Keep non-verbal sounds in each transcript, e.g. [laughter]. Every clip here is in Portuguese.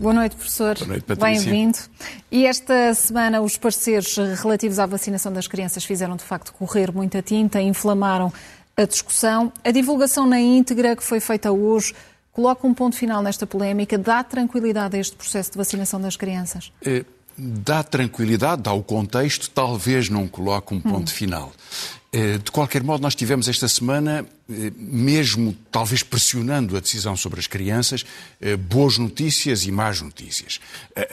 Boa noite, professor. Boa noite, Patrícia. Bem-vindo. E esta semana os pareceres relativos à vacinação das crianças fizeram de facto correr muita tinta, inflamaram a discussão. A divulgação na íntegra que foi feita hoje coloca um ponto final nesta polémica, dá tranquilidade a este processo de vacinação das crianças? É, dá tranquilidade, dá o contexto, talvez não coloque um ponto hum. final. É, de qualquer modo, nós tivemos esta semana eh, mesmo talvez pressionando a decisão sobre as crianças, eh, boas notícias e más notícias.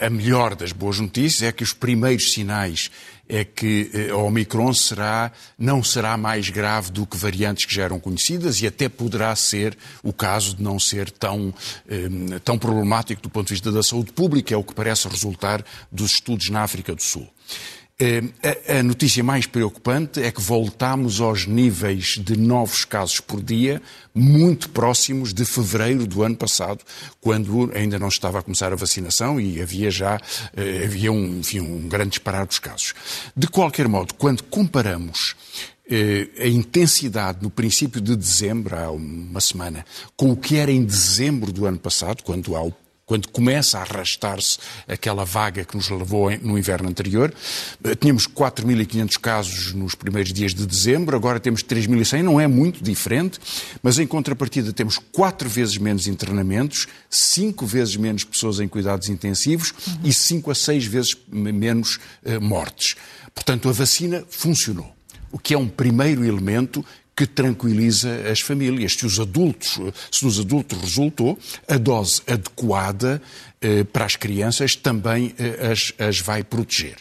A melhor das boas notícias é que os primeiros sinais é que eh, a Omicron será, não será mais grave do que variantes que já eram conhecidas e até poderá ser o caso de não ser tão, tão problemático do ponto de vista da saúde pública, é o que parece resultar dos estudos na África do Sul. A notícia mais preocupante é que voltamos aos níveis de novos casos por dia, muito próximos de fevereiro do ano passado, quando ainda não estava a começar a vacinação e havia já eh, havia um, enfim, um grande disparar dos casos. De qualquer modo, quando comparamos eh, a intensidade no princípio de dezembro, há uma semana, com o que era em dezembro do ano passado, quando há o quando começa a arrastar-se aquela vaga que nos levou no inverno anterior. Eh, tínhamos 4.500 casos nos primeiros dias de dezembro, agora temos 3.100, não é muito diferente, mas em contrapartida temos quatro vezes menos internamentos, cinco vezes menos pessoas em cuidados intensivos uhum. e cinco a seis vezes menos uh, mortes. Portanto, a vacina funcionou, o que é um primeiro elemento que tranquiliza as famílias. Se os adultos, se nos adultos resultou, a dose adequada eh, para as crianças também eh, as, as vai proteger.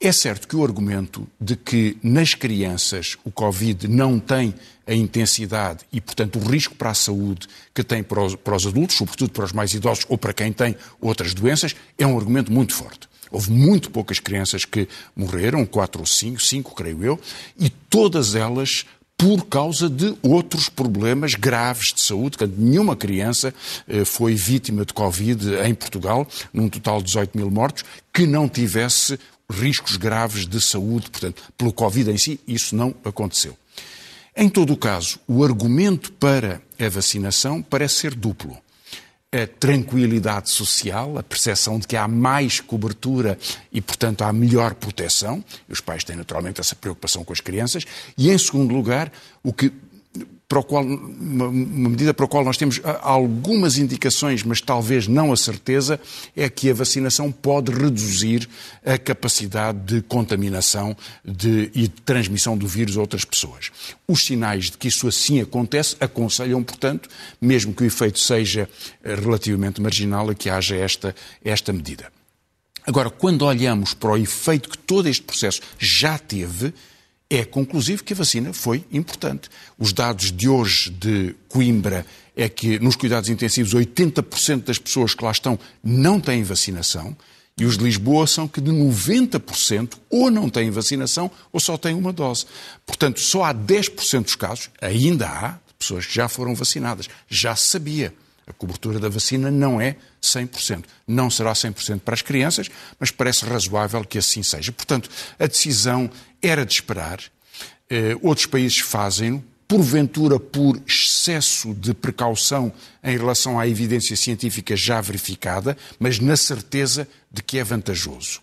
É certo que o argumento de que nas crianças o Covid não tem a intensidade e, portanto, o risco para a saúde que tem para os, para os, adultos, sobretudo para os mais idosos ou para quem tem outras doenças, é um argumento muito forte. Houve muito poucas crianças que morreram, quatro ou cinco, cinco creio eu, e todas elas por causa de outros problemas graves de saúde. Portanto, nenhuma criança eh, foi vítima de Covid em Portugal, num total de 18 mil mortos, que não tivesse riscos graves de saúde. Portanto, pelo Covid em si, isso não aconteceu. Em todo o caso, o argumento para a vacinação parece ser duplo a tranquilidade social, a percepção de que há mais cobertura e, portanto, há melhor proteção. Os pais têm naturalmente essa preocupação com as crianças. E, em segundo lugar, o que para o qual, uma, medida para a qual nós temos algumas indicações, mas talvez não a certeza, é que a vacinação pode reduzir a capacidade de contaminação de, e de transmissão do vírus a outras pessoas. Os sinais de que isso assim acontece aconselham, portanto, mesmo que o efeito seja eh, relativamente marginal, a que haja esta, esta medida. Agora, quando olhamos para o efeito que todo este processo já teve, é conclusivo que a vacina foi importante. Os dados de hoje de Coimbra é que nos cuidados intensivos 80% das pessoas que lá estão não têm vacinação e os de Lisboa são que de 90% ou não têm vacinação ou só têm uma dose. Portanto, só há 10% dos casos, ainda há, pessoas que já foram vacinadas. Já se sabia. A cobertura da vacina não é 100%. Não será 100% para as crianças, mas parece razoável que assim seja. Portanto, a decisão era de esperar. Eh, outros países fazem-no, porventura por excesso de precaução em relação à evidência científica já verificada, mas na certeza de que é vantajoso.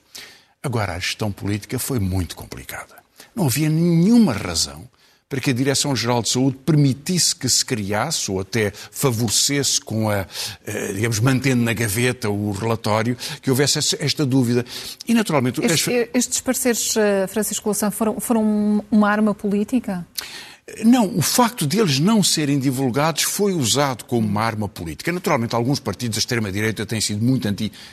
Agora, a gestão política foi muito complicada. Não havia nenhuma razão para que a Direção-Geral de Saúde permitisse que se criasse ou até favorecesse com a, eh, digamos, mantendo na gaveta o relatório, que houvesse esta dúvida. E, naturalmente... Estes, estes pareceres, eh, Francisco Louçã, foram, foram uma arma política? Não, o facto deles não serem divulgados foi usado como uma arma política. Naturalmente, alguns partidos da extrema-direita têm sido muito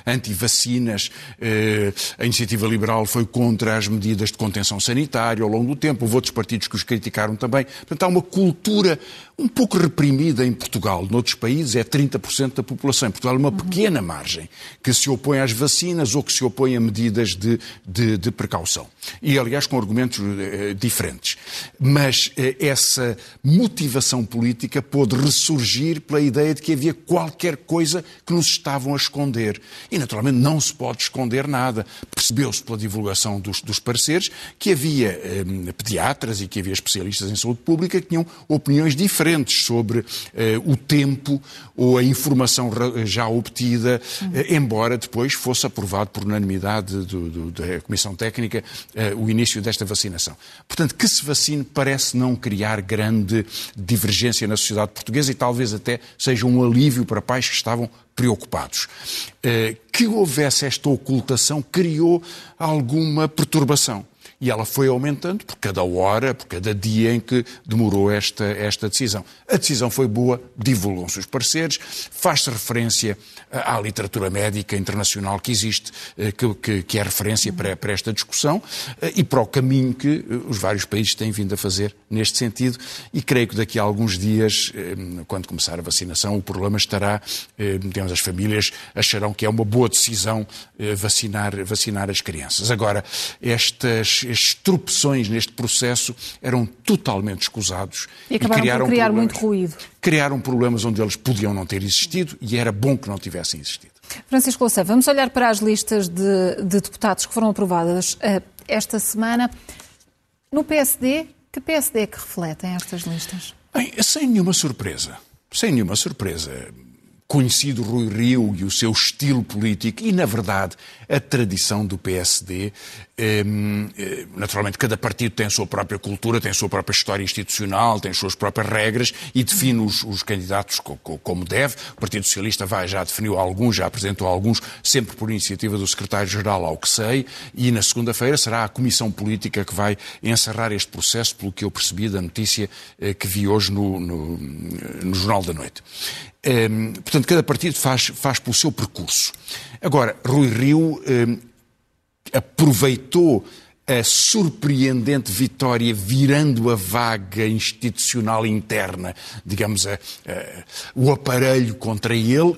anti-vacinas. Anti a Iniciativa Liberal foi contra as medidas de contenção sanitária ao longo do tempo. Houve outros partidos que os criticaram também. Portanto, há uma cultura um pouco reprimida em Portugal. Noutros países é 30% da população. Em Portugal é uma pequena margem que se opõe às vacinas ou que se opõe a medidas de, de, de precaução. E, aliás, com argumentos eh, diferentes. Mas eh, essa motivação política pôde ressurgir pela ideia de que havia qualquer coisa que nos estavam a esconder. E, naturalmente, não se pode esconder nada. Percebeu-se pela divulgação dos, dos pareceres que havia eh, pediatras e que havia especialistas em saúde pública que tinham opiniões diferentes sobre eh, o tempo ou a informação já obtida, eh, embora depois fosse aprovado por unanimidade do, do, da Comissão Técnica eh, o início desta vacinação. Portanto, que se vacine parece não criar grande divergência na sociedade portuguesa e talvez até seja um alívio para pais que estavam preocupados. Eh, que houvesse esta ocultação criou alguma perturbação e ela foi aumentando por cada hora, por cada dia em que demorou esta, esta decisão. A decisão foi boa, divulgam-se os pareceres, faz-se referência à literatura médica internacional que existe, eh, que, que, que é referência para, para, esta discussão eh, e para o caminho que eh, os vários países têm vindo a fazer neste sentido. E creio que daqui a alguns dias, quando começar a vacinação, o problema estará, digamos, as famílias acharão que é uma boa decisão vacinar, vacinar as crianças. Agora, estas estes tropeções neste processo eram totalmente escusados e, e criaram por criar muito ruído. Criaram problemas onde eles podiam não ter existido e era bom que não tivessem existido. Francisco Louçã, vamos olhar para as listas de, de deputados que foram aprovadas uh, esta semana. No PSD, que PSD é que refletem estas listas? Bem, sem nenhuma surpresa. Sem nenhuma surpresa conhecido Rui Rio e o seu estilo político e, na verdade, a tradição do PSD. Ehm, eh, naturalmente, cada partido tem a sua própria cultura, tem a sua própria história institucional, tem as suas próprias regras e define os, os candidatos como deve. O Partido Socialista vai, já definiu alguns, já apresentou alguns, sempre por iniciativa do secretário-geral, ao que sei, e na segunda-feira será a Comissão Política que vai encerrar este processo, pelo que eu percebi da notícia eh, que vi hoje no, no, no Jornal da Noite. Ehm, portanto, cada partido faz, faz pelo seu percurso. Agora, Rui Rio ehm, aproveitou a surpreendente vitória virando a vaga institucional interna, digamos, a, a, o aparelho contra ele.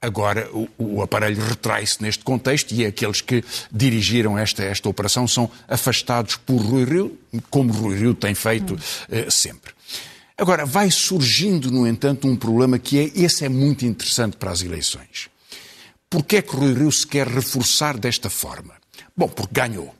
Agora, o, o aparelho retrai-se neste contexto e aqueles que dirigiram esta, esta operação são afastados por Rui Rio, como Rui Rio tem feito uh, sempre. Agora, vai surgindo, no entanto, um problema que é, esse é muito interessante para as eleições. Porquê é que Rui Rio se quer reforçar desta forma? Bom, porque ganhou.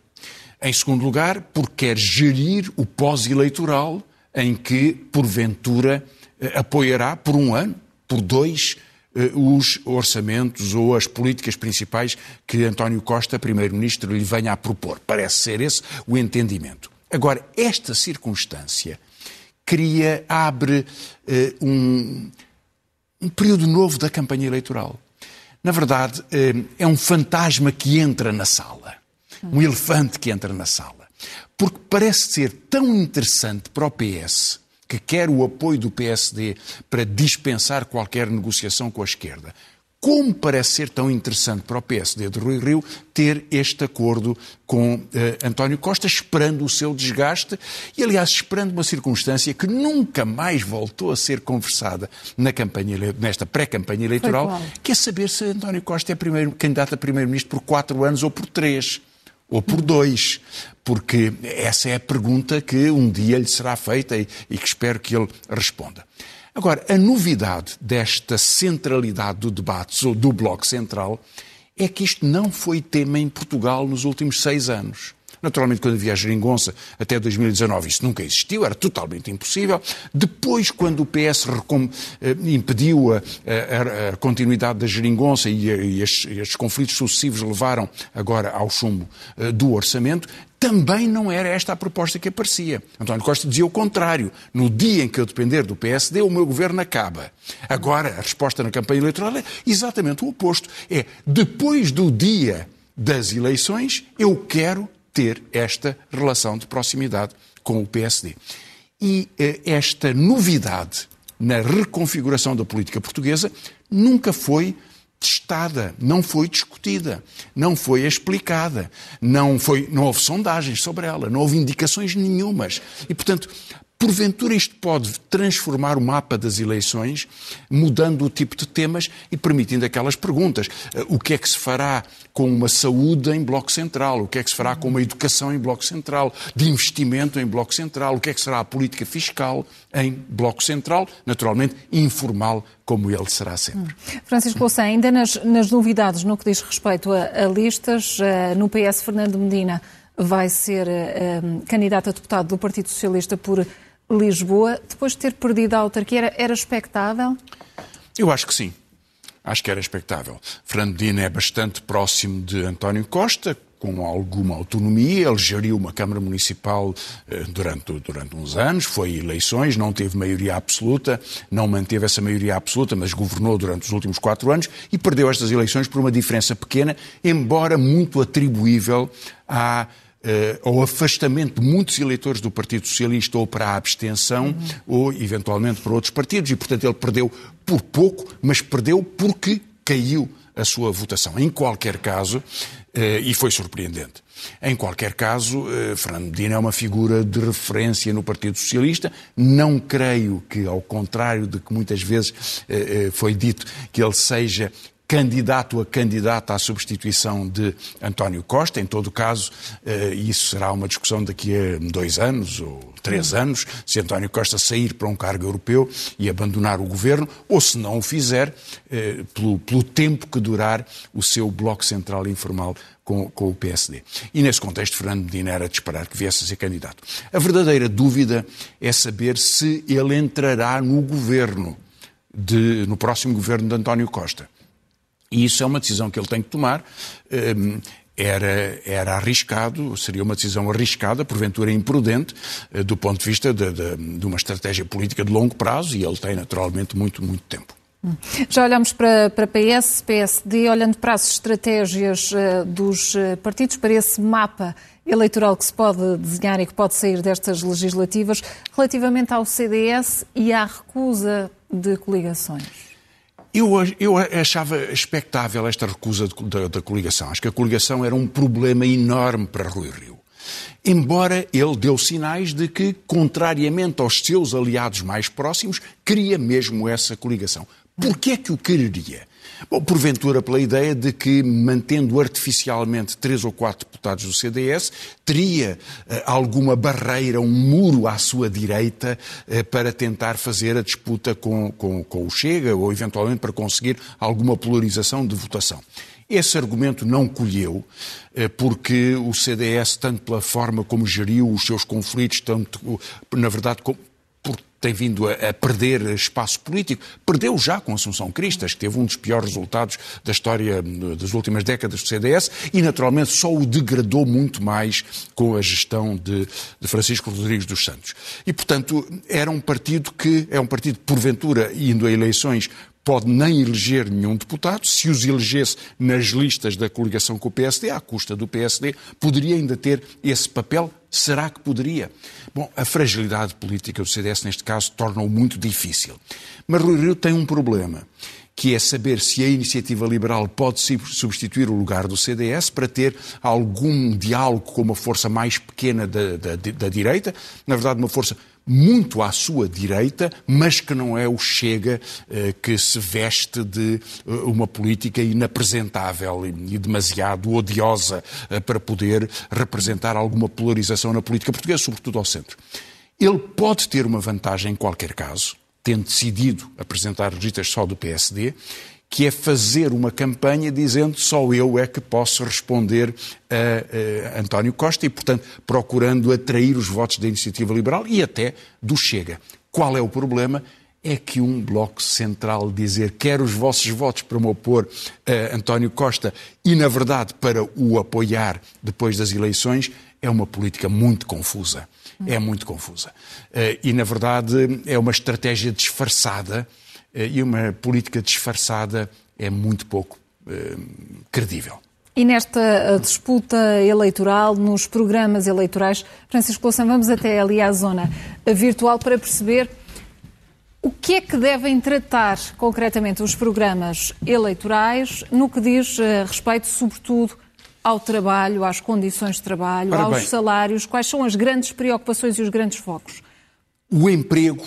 Em segundo lugar, porque quer gerir o pós-eleitoral em que, porventura, eh, apoiará por um ano, por dois, eh, os orçamentos ou as políticas principais que António Costa, Primeiro-Ministro, lhe venha a propor. Parece ser esse o entendimento. Agora, esta circunstância cria, abre uh, um, um período novo da campanha eleitoral. Na verdade, uh, é um fantasma que entra na sala, um elefante que entra na sala. Porque parece ser tão interessante para o PS, que quer o apoio do PSD para dispensar qualquer negociação com a esquerda, como parece ser tão interessante para o PSD de Rui Rio ter este acordo com uh, António Costa, esperando o seu desgaste e, aliás, esperando uma circunstância que nunca mais voltou a ser conversada na campanha, nesta pré-campanha eleitoral, que é saber se António Costa é primeiro, candidato a primeiro-ministro por quatro anos ou por três ou por dois, porque essa é a pergunta que um dia lhe será feita e, e que espero que ele responda. Agora, a novidade desta centralidade do debate, ou do Bloco Central, é que isto não foi tema em Portugal nos últimos seis anos. Naturalmente, quando havia a geringonça, até 2019, isso nunca existiu, era totalmente impossível. Depois, quando o PS eh, impediu a, a, a, continuidade da geringonça e, e estes conflitos sucessivos levaram agora ao chumbo uh, do orçamento, também não era esta a proposta que aparecia. António Costa dizia o contrário. No dia em que eu depender do PSD, o meu governo acaba. Agora, a resposta na campanha eleitoral é exatamente o oposto. É, depois do dia das eleições, eu quero ter esta relação de proximidade com o PSD. E eh, esta novidade na reconfiguração da política portuguesa nunca foi testada, não foi discutida, não foi explicada, não, foi, não houve sondagens sobre ela, não houve indicações nenhumas. E, portanto, Porventura isto pode transformar o mapa das eleições, mudando o tipo de temas e permitindo aquelas perguntas. Eh, o que é que se fará com uma saúde em bloco central? O que é que se fará com uma educação em bloco central? De investimento em bloco central? O que é que será a política fiscal em bloco central? Naturalmente, informal, como ele será sempre. Francisco Louçã, ainda nas, nas, novidades no que diz respeito a, a listas, uh, no PS, Fernando Medina vai ser uh, candidato a deputado do Partido Socialista por Lisboa, depois de ter perdido a autarquia, era, era expectável? Eu acho que sim. Acho que era expectável. Fernandina é bastante próximo de António Costa, com alguma autonomia. Ele geriu uma Câmara Municipal eh, durante, durante uns anos, foi eleições, não teve maioria absoluta, não manteve essa maioria absoluta, mas governou durante os últimos quatro anos e perdeu estas eleições por uma diferença pequena, embora muito atribuível à ao afastamento de muitos eleitores do Partido Socialista ou para a abstenção uhum. ou eventualmente para outros partidos e, portanto, ele perdeu por pouco, mas perdeu porque caiu a sua votação. Em qualquer caso, uh, e foi surpreendente. Em qualquer caso, uh, Fernando Medina é uma figura de referência no Partido Socialista. Não creio que, ao contrário de que muitas vezes foi dito, que ele seja candidato a candidato à substituição de António Costa. Em todo caso, eh, isso será uma discussão daqui a dois anos ou três anos, se António Costa sair para um cargo europeu e abandonar o governo, ou se não o fizer, eh, pelo, pelo tempo que durar o seu bloco central informal com, com, o PSD. E nesse contexto, Fernando Medina era de esperar que viesse a ser candidato. A verdadeira dúvida é saber se ele entrará no governo, de, no próximo governo de António Costa. E isso é uma decisão que ele tem que tomar. Hum, era, era arriscado, seria uma decisão arriscada, porventura imprudente, eh, do ponto de vista de, de, de uma estratégia política de longo prazo, e ele tem naturalmente muito, muito tempo. Hum. Já olhamos para, para PS, PSD, olhando para as estratégias uh, dos uh, partidos, para esse mapa eleitoral que se pode desenhar e que pode sair destas legislativas, relativamente ao CDS e à recusa de coligações. Eu, eu achava expectável esta recusa da, da coligação. Acho que a coligação era um problema enorme para Rui Rio. Embora ele deu sinais de que, contrariamente aos seus aliados mais próximos, queria mesmo essa coligação. Por que é que o quereria? Bom, porventura pela ideia de que, mantendo artificialmente três ou quatro deputados do CDS, teria uh, alguma barreira, um muro à sua direita uh, para tentar fazer a disputa com, com, com o Chega ou, eventualmente, para conseguir alguma polarização de votação. Esse argumento não colheu, eh, porque o CDS, tanto pela forma como geriu os seus conflitos, tanto, na verdade, tem vindo a, a, perder espaço político. Perdeu já com Assunção Cristas, que teve um dos piores resultados da história das últimas décadas do CDS, e naturalmente só o degradou muito mais com a gestão de, de Francisco Rodrigues dos Santos. E, portanto, era um partido que é um partido, porventura, indo a eleições pode nem eleger nenhum deputado. Se os elegesse nas listas da coligação com o PSD, à custa do PSD, poderia ainda ter esse papel. Será que poderia? Bom, a fragilidade política do CDS, neste caso, torna-o muito difícil. Mas Rui Rio tem um problema que é saber se a iniciativa liberal pode substituir o lugar do CDS para ter algum diálogo com uma força mais pequena da, da, da direita, na verdade, uma força muito à sua direita, mas que não é o Chega eh, que se veste de eh, uma política inapresentável e demasiado odiosa eh, para poder representar alguma polarização na política portuguesa, sobretudo ao centro. Ele pode ter uma vantagem em qualquer caso, tendo decidido apresentar registros só do PSD, que é fazer uma campanha dizendo só eu é que posso responder a, a, António Costa e, portanto, procurando atrair os votos da Iniciativa Liberal e até do Chega. Qual é o problema? É que um bloco central dizer quer os vossos votos para me opor a António Costa e, na verdade, para o apoiar depois das eleições é uma política muito confusa. É muito confusa. Eh, e, na verdade, é uma estratégia disfarçada e uma política disfarçada é muito pouco eh, credível. E nesta eh, disputa eleitoral, nos programas eleitorais, Francisco Louçã, vamos até ali à zona virtual para perceber o que é que devem tratar concretamente os programas eleitorais no que diz respeito, sobretudo, ao trabalho, às condições de trabalho, Ora aos bem. salários, quais são as grandes preocupações e os grandes focos? O emprego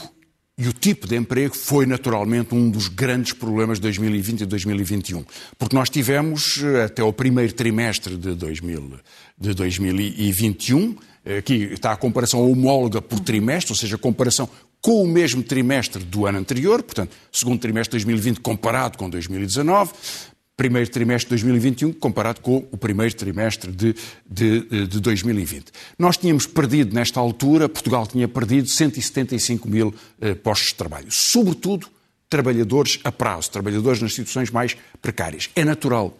e o tipo de emprego foi naturalmente um dos grandes problemas de 2020 e 2021, porque nós tivemos eh, até o primeiro trimestre de, 2000, de 2021, eh, aqui está a comparação homóloga por trimestre, ou seja, a comparação com o mesmo trimestre do ano anterior, portanto, segundo trimestre de 2020 comparado com 2019, primeiro trimestre de 2021 comparado com o primeiro trimestre de, de, de 2020. Nós tínhamos perdido, nesta altura, Portugal tinha perdido 175 mil eh, postos de trabalho, sobretudo trabalhadores a prazo, trabalhadores nas situações mais precárias. É natural,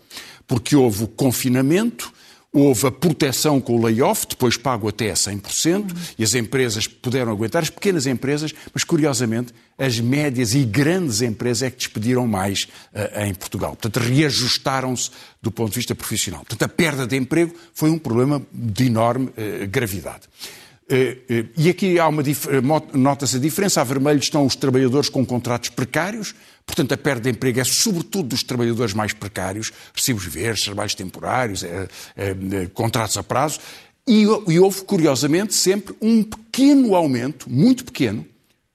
porque houve o confinamento, Houve a proteção com o layoff, depois pago até a 100%, e as empresas puderam aguentar, as pequenas empresas, mas curiosamente as médias e grandes empresas é que despediram mais uh, em Portugal. Portanto, reajustaram-se do ponto de vista profissional. Portanto, a perda de emprego foi um problema de enorme uh, gravidade. Uh, e aqui há uma nota-se a diferença. A vermelho estão os trabalhadores com contratos precários, Portanto, a perda de emprego é sobretudo dos trabalhadores mais precários, recibos verdes, trabalhos temporários, é, é, contratos a prazo, e, e houve, curiosamente, sempre um pequeno aumento, muito pequeno,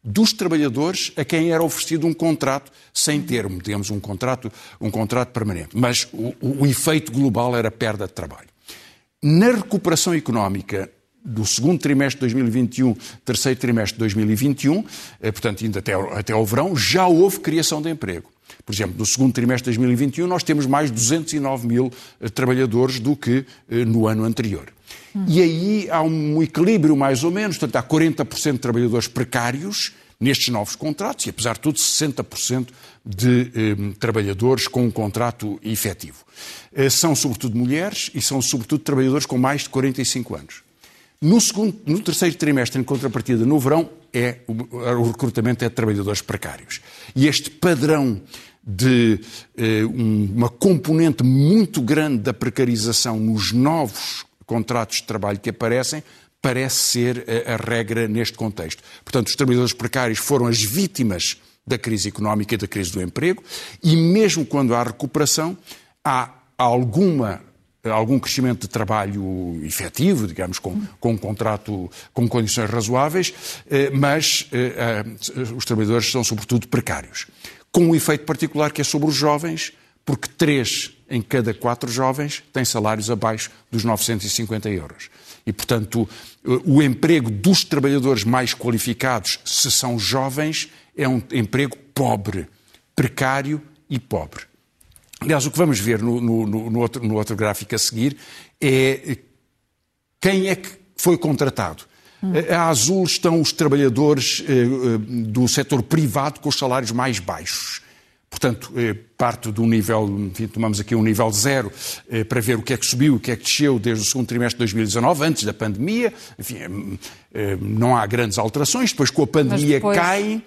dos trabalhadores a quem era oferecido um contrato sem termo, temos um contrato, um contrato permanente. Mas o, o, efeito global era perda de trabalho. Na recuperação económica do segundo trimestre de 2021, terceiro trimestre de 2021, eh, portanto, ainda até, até ao verão, já houve criação de emprego. Por exemplo, no segundo trimestre de 2021, nós temos mais 209 mil eh, trabalhadores do que eh, no ano anterior. E aí há um equilíbrio, mais ou menos, portanto, há 40% de trabalhadores precários nestes novos contratos e, apesar de tudo, 60% de eh, trabalhadores com um contrato efetivo. Eh, são, sobretudo, mulheres e são, sobretudo, trabalhadores com mais de 45 anos. No, segundo, no terceiro trimestre, em contrapartida, no verão, é, o, recrutamento é de trabalhadores precários. E este padrão de eh, uma componente muito grande da precarização nos novos contratos de trabalho que aparecem parece ser a regra neste contexto. Portanto, os trabalhadores precários foram as vítimas da crise económica e da crise do emprego, e mesmo quando há recuperação, há alguma algum crescimento de trabalho efetivo, digamos, com, com um contrato com condições razoáveis, eh, mas eh, eh, os trabalhadores são sobretudo precários. Com um efeito particular que é sobre os jovens, porque três em cada quatro jovens têm salários abaixo dos 950 euros. E, portanto, o emprego dos trabalhadores mais qualificados, se são jovens, é um emprego pobre, precário e pobre. Aliás, o que vamos ver no, no, no, outro, no outro gráfico a seguir é quem é que foi contratado. Hum. A azul estão os trabalhadores eh, eh, do setor privado com os salários mais baixos. Portanto, eh, parte do nível, enfim, tomamos aqui um nível zero para ver o que é que subiu, o que é que desceu desde o segundo trimestre de 2019, antes da pandemia. Enfim, não há grandes alterações. Depois, com a pandemia, depois... caem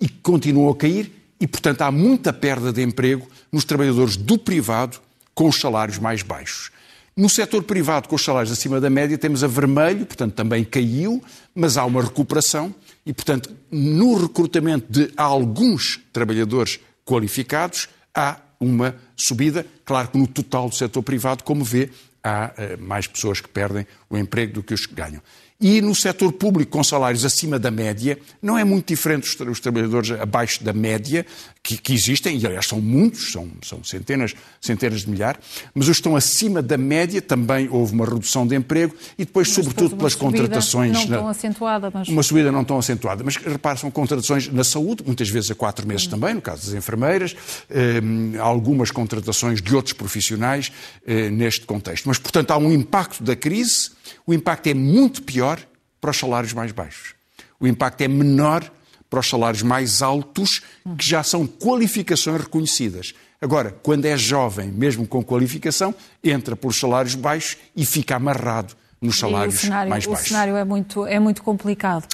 e continuam a cair e, portanto, há muita perda de emprego nos trabalhadores do privado com os salários mais baixos. No setor privado, com os salários acima da média, temos a vermelho, portanto, também caiu, mas há uma recuperação e, portanto, no recrutamento de alguns trabalhadores qualificados, há uma subida. Claro que no total do setor privado, como vê, há uh, mais pessoas que perdem o emprego do que os que ganham. E no setor público, com salários acima da média, não é muito diferente os, os trabalhadores abaixo da média, que, que, existem, e aliás são muitos, são, são centenas, centenas de milhares, mas os que estão acima da média também houve uma redução de emprego e depois, mas sobretudo, pelas contratações. Não na, tão acentuada, mas... Uma subida não tão acentuada. Mas repare, são contratações na saúde, muitas vezes a quatro meses hum. também, no caso das enfermeiras, eh, algumas contratações de outros profissionais eh, neste contexto. Mas, portanto, há um impacto da crise o impacto é muito pior para os salários mais baixos. O impacto é menor para os salários mais altos, que já são qualificações reconhecidas. Agora, quando é jovem, mesmo com qualificação, entra pelos salários baixos e fica amarrado nos salários cenário, mais baixos. O cenário é muito, é muito complicado.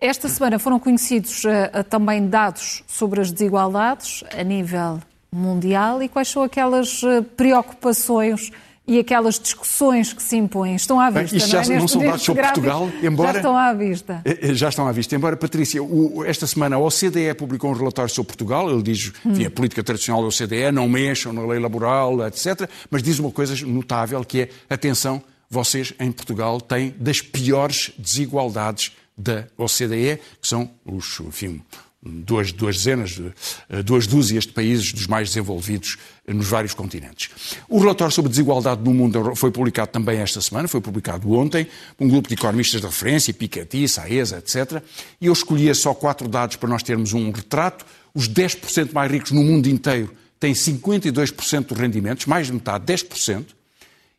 Esta semana foram conhecidos uh, também dados sobre as desigualdades a nível mundial e quais são aquelas uh, preocupações e aquelas discussões que se impõem estão à vista. Bem, isto já não, é? não são dados sobre Portugal, embora. Já estão à vista. Eh, eh, já estão à vista. Embora, Patrícia, o, esta semana a OCDE publicou um relatório sobre Portugal. Ele diz hum. a política tradicional da OCDE, não mexam na lei laboral, etc. Mas diz uma coisa notável que é: atenção, vocês em Portugal têm das piores desigualdades da OCDE, que são os, enfim, duas, duas dezenas, eh, duas dúzias de países dos mais desenvolvidos nos vários continentes. O relatório sobre desigualdade no mundo foi publicado também esta semana, foi publicado ontem, um grupo de economistas de referência, Piketty, Saeza, etc. E eu escolhia só quatro dados para nós termos um retrato. Os 10% mais ricos no mundo inteiro têm 52% dos rendimentos, mais de metade, 10%.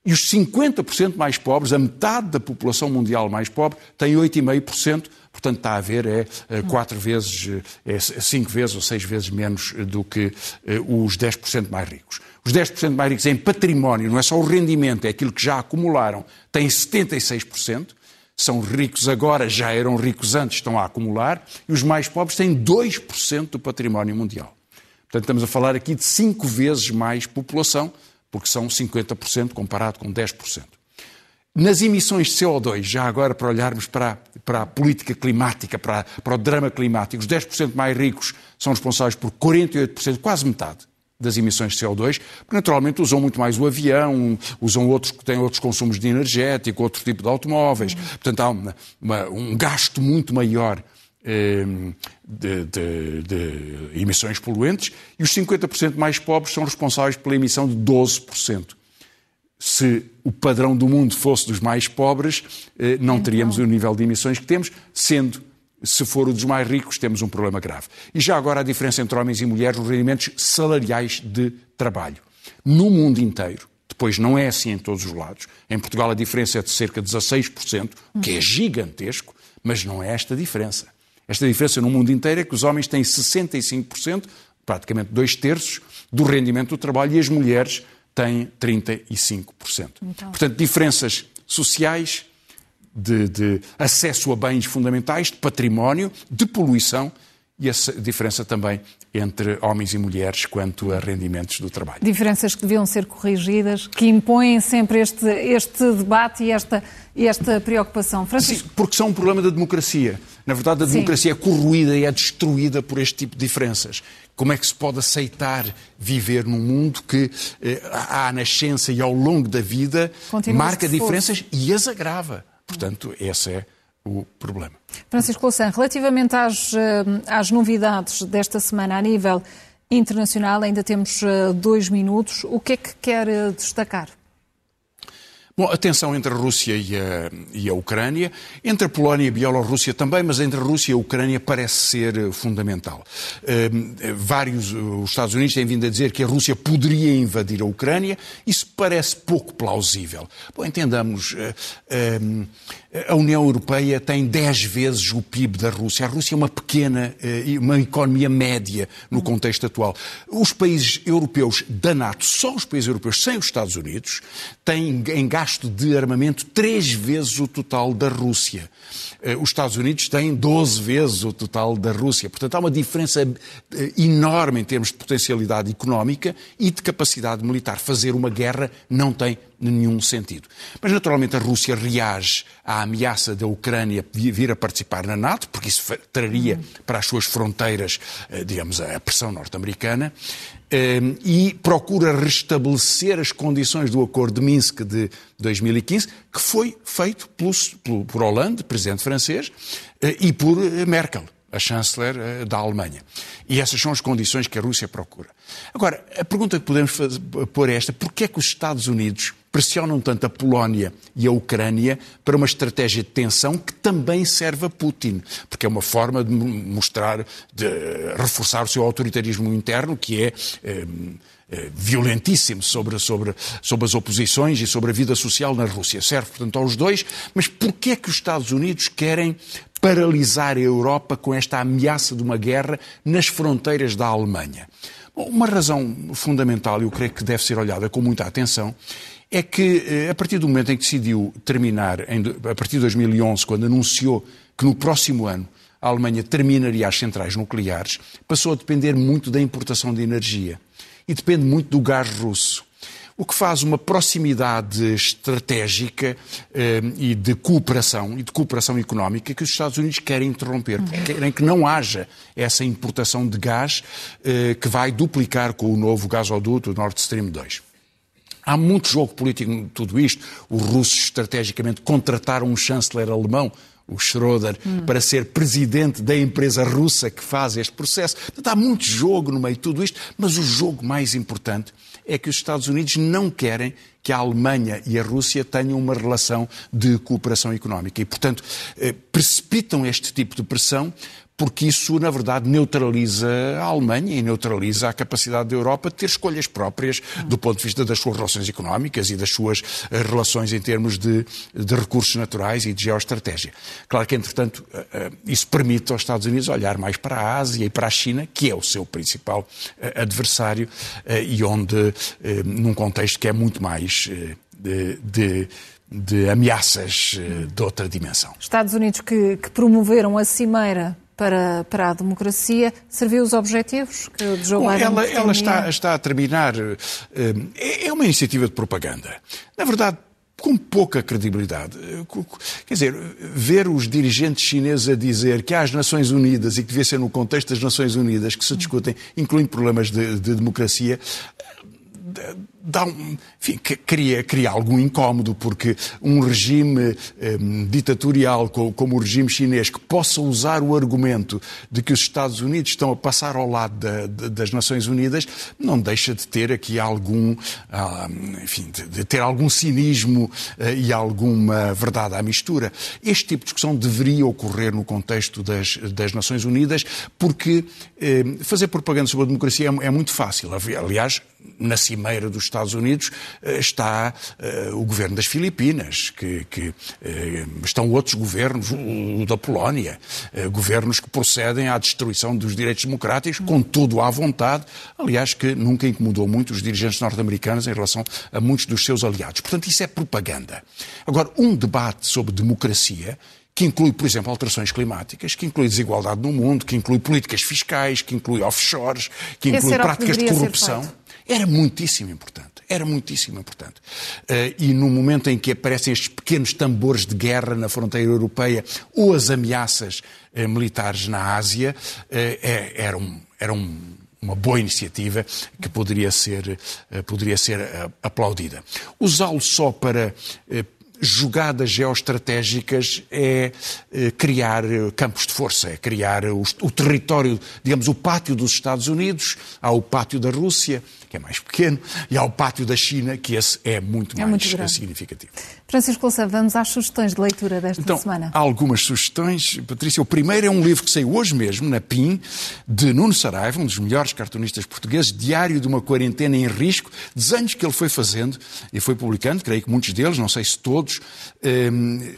E os 50% mais pobres, a metade da população mundial mais pobre, têm 8,5%. Portanto, está a haver é, é quatro vezes, é cinco vezes ou seis vezes menos do que é, os 10% mais ricos. Os 10% mais ricos em património, não é só o rendimento, é aquilo que já acumularam, têm 76%. São ricos agora, já eram ricos antes, estão a acumular. E os mais pobres têm 2% do património mundial. Portanto, estamos a falar aqui de cinco vezes mais população porque são 50% comparado com 10%. Nas emissões de CO2, já agora para olharmos para, para a política climática, para, para o drama climático, os 10% mais ricos são responsáveis por 48%, quase metade das emissões de CO2, porque naturalmente usam muito mais o avião, usam outros que têm outros consumos de energético, outro tipo de automóveis. Portanto, há uma, uma, um gasto muito maior Ehm, de, de, de, emissões poluentes e os 50% mais pobres são responsáveis pela emissão de 12%. Se o padrão do mundo fosse dos mais pobres, eh, não teríamos o nível de emissões que temos, sendo, se for o dos mais ricos, temos um problema grave. E já agora a diferença entre homens e mulheres nos rendimentos salariais de trabalho. No mundo inteiro, depois não é assim em todos os lados. Em Portugal a diferença é de cerca de 16%, que é gigantesco, mas não é esta diferença. Esta diferença no mundo inteiro é que os homens têm 65%, praticamente dois terços, do rendimento do trabalho e as mulheres têm 35%. Então... Portanto, diferenças sociais, de, de, acesso a bens fundamentais, de património, de poluição e a diferença também entre homens e mulheres quanto a rendimentos do trabalho. Diferenças que deviam ser corrigidas, que impõem sempre este, este debate e esta, esta preocupação. Francisco... Sim, porque são um problema da democracia. Na verdade, a democracia Sim. é corroída e é destruída por este tipo de diferenças. Como é que se pode aceitar viver num mundo que eh, à nascença e ao longo da vida Continua marca diferenças e as agrava? Portanto, esse é o problema. Francisco Louçã, relativamente às, eh, às novidades desta semana a nível internacional, ainda temos eh, dois minutos. O que é que quer eh, destacar? Bom, a tensão entre a Rússia e a, e a Ucrânia, entre a Polónia e a Bielorrússia também, mas entre a Rússia e a Ucrânia parece ser eh, fundamental. Uh, vários, os Estados Unidos têm vindo a dizer que a Rússia poderia invadir a Ucrânia, isso parece pouco plausível. Bom, entendamos, a União Europeia tem 10 vezes o PIB da Rússia. A Rússia é uma pequena, uma economia média no contexto atual. Os países europeus da NATO, só os países europeus sem os Estados Unidos, têm em gasto gasto de armamento três vezes o total da Rússia. Eh, os Estados Unidos têm 12 vezes o total da Rússia. Portanto, há uma diferença eh, enorme em termos de potencialidade económica e de capacidade militar. Fazer uma guerra não tem nenhum sentido. Mas, naturalmente, a Rússia reage à ameaça da Ucrânia vir a participar na NATO, porque isso traria para as suas fronteiras, eh, digamos, a pressão norte-americana. Ehm, e procura restabelecer as condições do Acordo de Minsk de 2015, que foi feito por Hollande, presidente francês, eh, e por eh, Merkel, a chanceler eh, da Alemanha. E essas são as condições que a Rússia procura. Agora, a pergunta que podemos fazer, pôr é esta: porquê é que os Estados Unidos pressionam tanto a Polónia e a Ucrânia para uma estratégia de tensão que também serve a Putin? Porque é uma forma de mostrar, de reforçar o seu autoritarismo interno, que é. é violentíssimo sobre, sobre, sobre as oposições e sobre a vida social na Rússia. Serve, portanto, aos dois, mas porquê é que os Estados Unidos querem paralisar a Europa com esta ameaça de uma guerra nas fronteiras da Alemanha? Uma razão fundamental, eu creio que deve ser olhada com muita atenção, é que eh, a partir do momento em que decidiu terminar, a partir de 2011, quando anunciou que no próximo ano a Alemanha terminaria as centrais nucleares, passou a depender muito da importação de energia e depende muito do gás russo. O que faz uma proximidade estratégica eh, e de cooperação, e de cooperação económica, que os Estados Unidos querem interromper, porque querem que não haja essa importação de gás eh, que vai duplicar com o novo gasoduto Nord Stream 2. Há muito jogo político em tudo isto. Os russos, estrategicamente, contrataram um chanceler alemão, o Schroeder, hum. para ser presidente da empresa russa que faz este processo. Portanto, há muito jogo no meio de tudo isto, mas o jogo mais importante é que os Estados Unidos não querem que a Alemanha e a Rússia tenham uma relação de cooperação económica. E, portanto, eh, precipitam este tipo de pressão porque isso, na verdade, neutraliza a Alemanha e neutraliza a capacidade da Europa de ter escolhas próprias do ponto de vista das suas relações económicas e das suas eh, relações em termos de, de recursos naturais e de geoestratégia. Claro que, entretanto, eh, eh, isso permite aos Estados Unidos olhar mais para a Ásia e para a China, que é o seu principal adversário e onde, num contexto que é muito mais de, de de ameaças de outra dimensão. Estados Unidos que, que promoveram a cimeira para, para a democracia serviu os objetivos que o Joe Biden Ela, ela está, está a terminar. Eh, é uma iniciativa de propaganda. Na verdade, com pouca credibilidade. Eh, quer dizer, ver os dirigentes chineses a dizer que há as Nações Unidas e que devia ser no contexto das Nações Unidas que se discutem, incluindo problemas de, de democracia, dá um, enfim, cria, cria algum incómodo, porque um regime eh, ditatorial como o regime chinês que possa usar o argumento de que os Estados Unidos estão a passar ao lado da, de, das Nações Unidas não deixa de ter aqui algum, ah, enfim, de, de, ter algum cinismo eh, e alguma verdade à mistura. Este tipo de discussão deveria ocorrer no contexto das, das Nações Unidas, porque eh, fazer propaganda sobre a democracia é, é muito fácil. Aliás, na cimeira dos Unidos eh, está uh, o governo das Filipinas, que, que uh, estão outros governos, o, da Polónia, governos que procedem à destruição dos direitos democráticos, com tudo à vontade, aliás, que nunca incomodou muito os dirigentes norte-americanos em relação a muitos dos seus aliados. Portanto, isso é propaganda. Agora, um debate sobre democracia que inclui, por exemplo, alterações climáticas, que inclui desigualdade no mundo, que inclui políticas fiscais, que inclui offshores, que inclui práticas de corrupção era muitíssimo importante. Era muitíssimo importante. Uh, e no momento em que aparecem estes pequenos tambores de guerra na fronteira europeia ou as ameaças uh, militares na Ásia, uh, é, era, um, era um, uma boa iniciativa que poderia ser, poderia ser aplaudida. Usá-lo só para jogadas geoestratégicas é criar campos de força, é criar o, o, território, digamos, o pátio dos Estados Unidos, há o pátio da Rússia, é mais pequeno, e ao pátio da China, que esse é muito é mais muito significativo. Francisco Louçã, vamos às sugestões de leitura desta então, semana. Há algumas sugestões, Patrícia. O primeiro é um livro que saiu hoje mesmo, na PIN, de Nuno Saraiva, um dos melhores cartunistas portugueses, Diário de uma Quarentena em Risco, desenhos que ele foi fazendo e foi publicando, creio que muitos deles, não sei se todos, eh,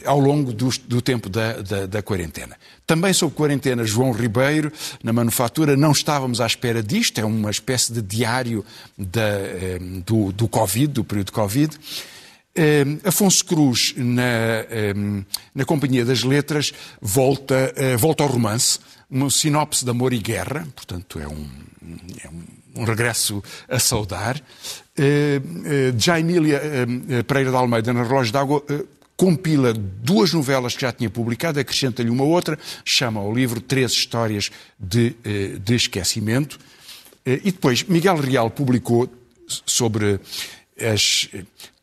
ao longo do, do tempo da, da, da quarentena. Também sob quarentena, João Ribeiro, na manufatura, não estávamos à espera disto, é uma espécie de diário da, eh, do, do Covid, do período Covid. Eh, Afonso Cruz, na, eh, na Companhia das Letras, volta, volta ao romance, uma sinopse de amor e guerra, portanto é um, é um, regresso a saudar. Uh, Jaimília uh, Pereira de Almeida, na Relógio d'Água, compila duas novelas que já tinha publicado, acrescenta-lhe uma outra, chama ao livro Três Histórias de, eh, de Esquecimento. Eh, e depois, Miguel Real publicou sobre as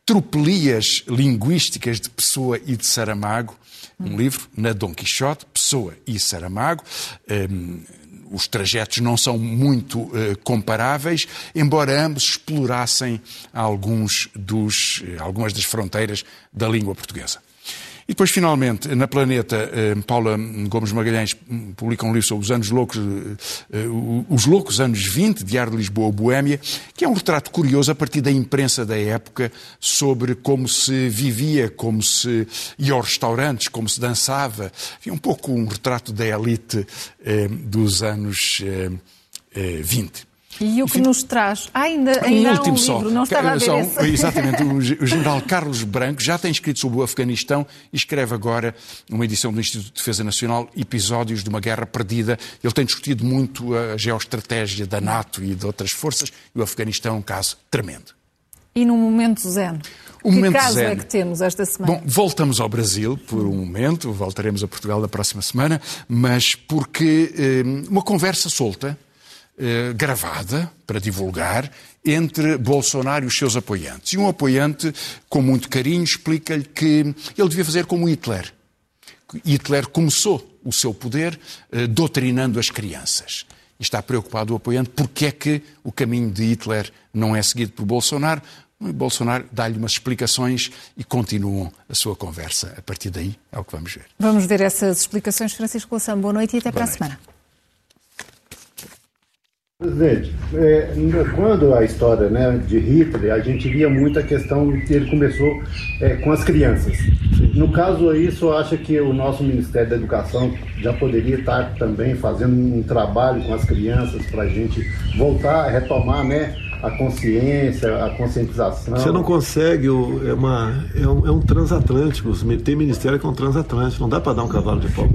tropelias linguísticas de Pessoa e de Saramago, um livro na Dom Quixote, Pessoa e Saramago. Os trajetos não são muito uh, comparáveis, embora ambos explorassem alguns dos, uh, algumas das fronteiras da língua portuguesa. E depois, finalmente, na Planeta, eh, Paula Gomes Magalhães publica um livro sobre os anos loucos, os loucos anos 20, Diário de Lisboa, Boémia, que é um retrato curioso a partir da imprensa da época sobre como se vivia, como se ia aos restaurantes, como se dançava. Enfim, um pouco um retrato da elite dos anos 20. E o que nos traz. Ah, ainda, ainda um último um só. livro, não estava a só. Exatamente, [laughs] o, general Carlos Branco já tem escrito sobre o Afeganistão e escreve agora uma edição do Instituto de Defesa Nacional, episódios de uma guerra perdida. Ele tem discutido muito a geoestratégia da NATO e de outras forças e o Afeganistão é um caso tremendo. E no momento zen? O que momento caso zen. é que temos esta semana? Bom, voltamos ao Brasil por um momento, voltaremos a Portugal na próxima semana, mas porque eh, uma conversa solta eh, gravada para divulgar entre Bolsonaro e os seus apoiantes. E um apoiante, com muito carinho, explica-lhe que ele devia fazer como Hitler. Hitler começou o seu poder eh, doutrinando as crianças. E está preocupado o apoiante porque é que o caminho de Hitler não é seguido por Bolsonaro. E Bolsonaro dá-lhe umas explicações e continuam a sua conversa. A partir daí é o que vamos ver. Vamos ver essas explicações. Francisco Lação, boa noite e até boa para noite. a semana. Presidente, é, quando a história né, de Hitler, a gente via muito a questão que ele começou é, com as crianças. No caso aí, só acha que o nosso Ministério da Educação já poderia estar também fazendo um trabalho com as crianças para a gente voltar a retomar né, a consciência, a conscientização. Você não consegue, é, uma, é, um, é um transatlântico, tem ministério que é um transatlântico, não dá para dar um cavalo de pau.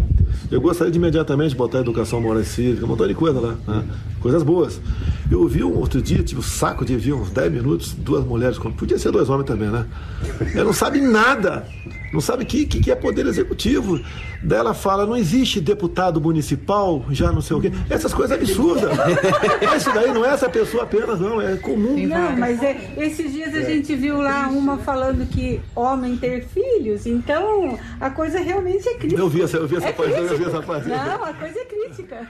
Eu gostaria de imediatamente botar educação moral cívica, um montão de coisa lá, né? coisas boas. Eu ouvi um outro dia, tive o saco de ver uns 10 minutos, duas mulheres, podia ser dois homens também, né? Elas não sabem nada, não sabem o que, que é poder executivo. Daí ela fala, não existe deputado municipal, já não sei o quê. Essas coisas absurdas. [laughs] Isso daí não é essa pessoa apenas, não, é comum. Não, mas é, esses dias a gente viu lá uma falando que homem ter filhos, então a coisa realmente é crítica. Eu vi essa, eu vi essa é eu vi essa página. Não, a coisa é crítica.